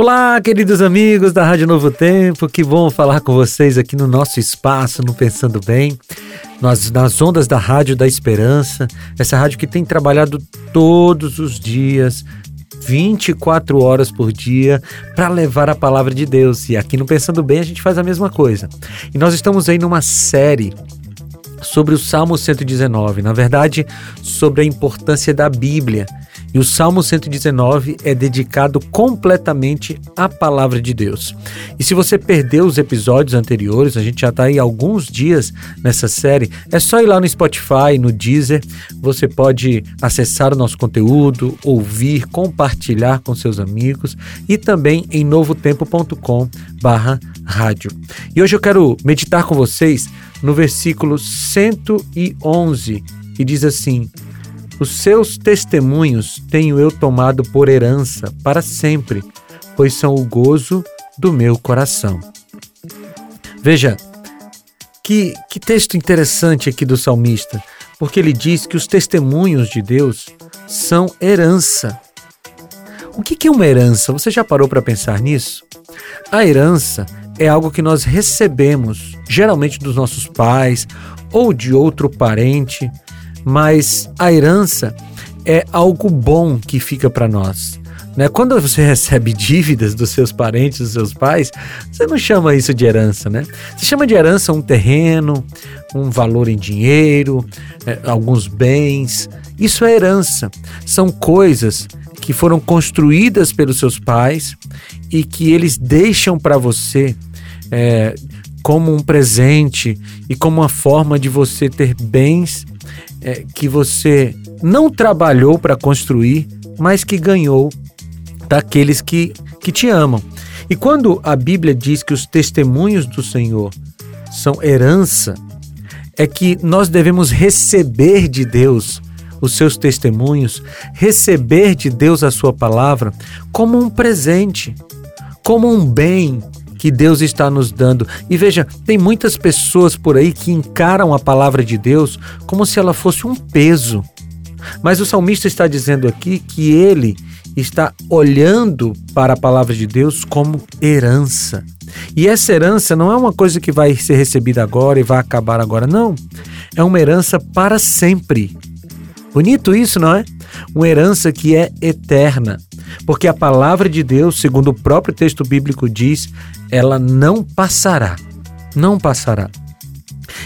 Olá, queridos amigos da Rádio Novo Tempo, que bom falar com vocês aqui no nosso espaço, no Pensando Bem, nas, nas ondas da Rádio da Esperança, essa rádio que tem trabalhado todos os dias, 24 horas por dia, para levar a palavra de Deus. E aqui no Pensando Bem a gente faz a mesma coisa. E nós estamos aí numa série sobre o Salmo 119, na verdade, sobre a importância da Bíblia. E o Salmo 119 é dedicado completamente à palavra de Deus. E se você perdeu os episódios anteriores, a gente já está aí alguns dias nessa série, é só ir lá no Spotify, no Deezer, você pode acessar o nosso conteúdo, ouvir, compartilhar com seus amigos e também em novotempo.com barra rádio. E hoje eu quero meditar com vocês no versículo 111, que diz assim: os seus testemunhos tenho eu tomado por herança para sempre, pois são o gozo do meu coração. Veja, que, que texto interessante aqui do salmista, porque ele diz que os testemunhos de Deus são herança. O que é uma herança? Você já parou para pensar nisso? A herança é algo que nós recebemos, geralmente dos nossos pais ou de outro parente mas a herança é algo bom que fica para nós. Né? Quando você recebe dívidas dos seus parentes, dos seus pais, você não chama isso de herança, né? Você chama de herança um terreno, um valor em dinheiro, é, alguns bens. Isso é herança. São coisas que foram construídas pelos seus pais e que eles deixam para você é, como um presente e como uma forma de você ter bens é, que você não trabalhou para construir, mas que ganhou daqueles que, que te amam. E quando a Bíblia diz que os testemunhos do Senhor são herança, é que nós devemos receber de Deus os seus testemunhos, receber de Deus a sua palavra como um presente, como um bem que Deus está nos dando. E veja, tem muitas pessoas por aí que encaram a palavra de Deus como se ela fosse um peso. Mas o salmista está dizendo aqui que ele está olhando para a palavra de Deus como herança. E essa herança não é uma coisa que vai ser recebida agora e vai acabar agora, não. É uma herança para sempre. Bonito isso, não é? Uma herança que é eterna. Porque a palavra de Deus, segundo o próprio texto bíblico diz, ela não passará. Não passará.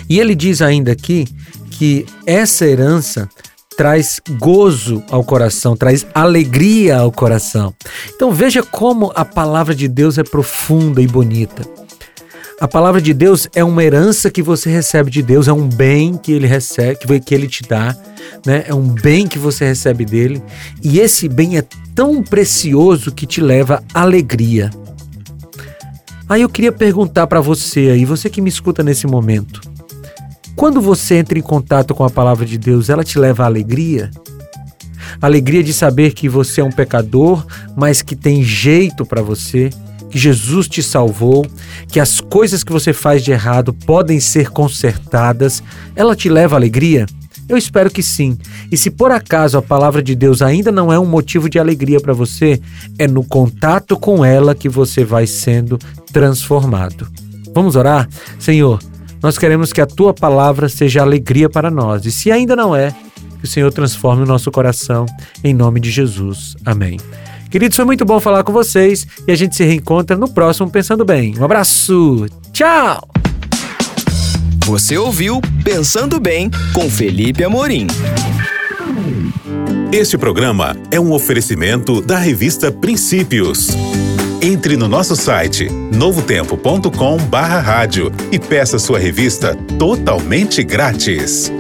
E ele diz ainda aqui que essa herança traz gozo ao coração, traz alegria ao coração. Então veja como a palavra de Deus é profunda e bonita. A palavra de Deus é uma herança que você recebe de Deus, é um bem que ele recebe, que ele te dá, né? É um bem que você recebe dele, e esse bem é tão precioso que te leva alegria. Aí eu queria perguntar para você aí, você que me escuta nesse momento. Quando você entra em contato com a palavra de Deus, ela te leva a alegria? Alegria de saber que você é um pecador, mas que tem jeito para você, que Jesus te salvou, que as coisas que você faz de errado podem ser consertadas. Ela te leva a alegria? Eu espero que sim. E se por acaso a palavra de Deus ainda não é um motivo de alegria para você, é no contato com ela que você vai sendo transformado. Vamos orar? Senhor, nós queremos que a tua palavra seja alegria para nós. E se ainda não é, que o Senhor transforme o nosso coração, em nome de Jesus. Amém. Queridos, foi muito bom falar com vocês e a gente se reencontra no próximo Pensando Bem. Um abraço, tchau! Você ouviu Pensando Bem com Felipe Amorim. Este programa é um oferecimento da revista Princípios. Entre no nosso site novotempo.com/rádio e peça sua revista totalmente grátis.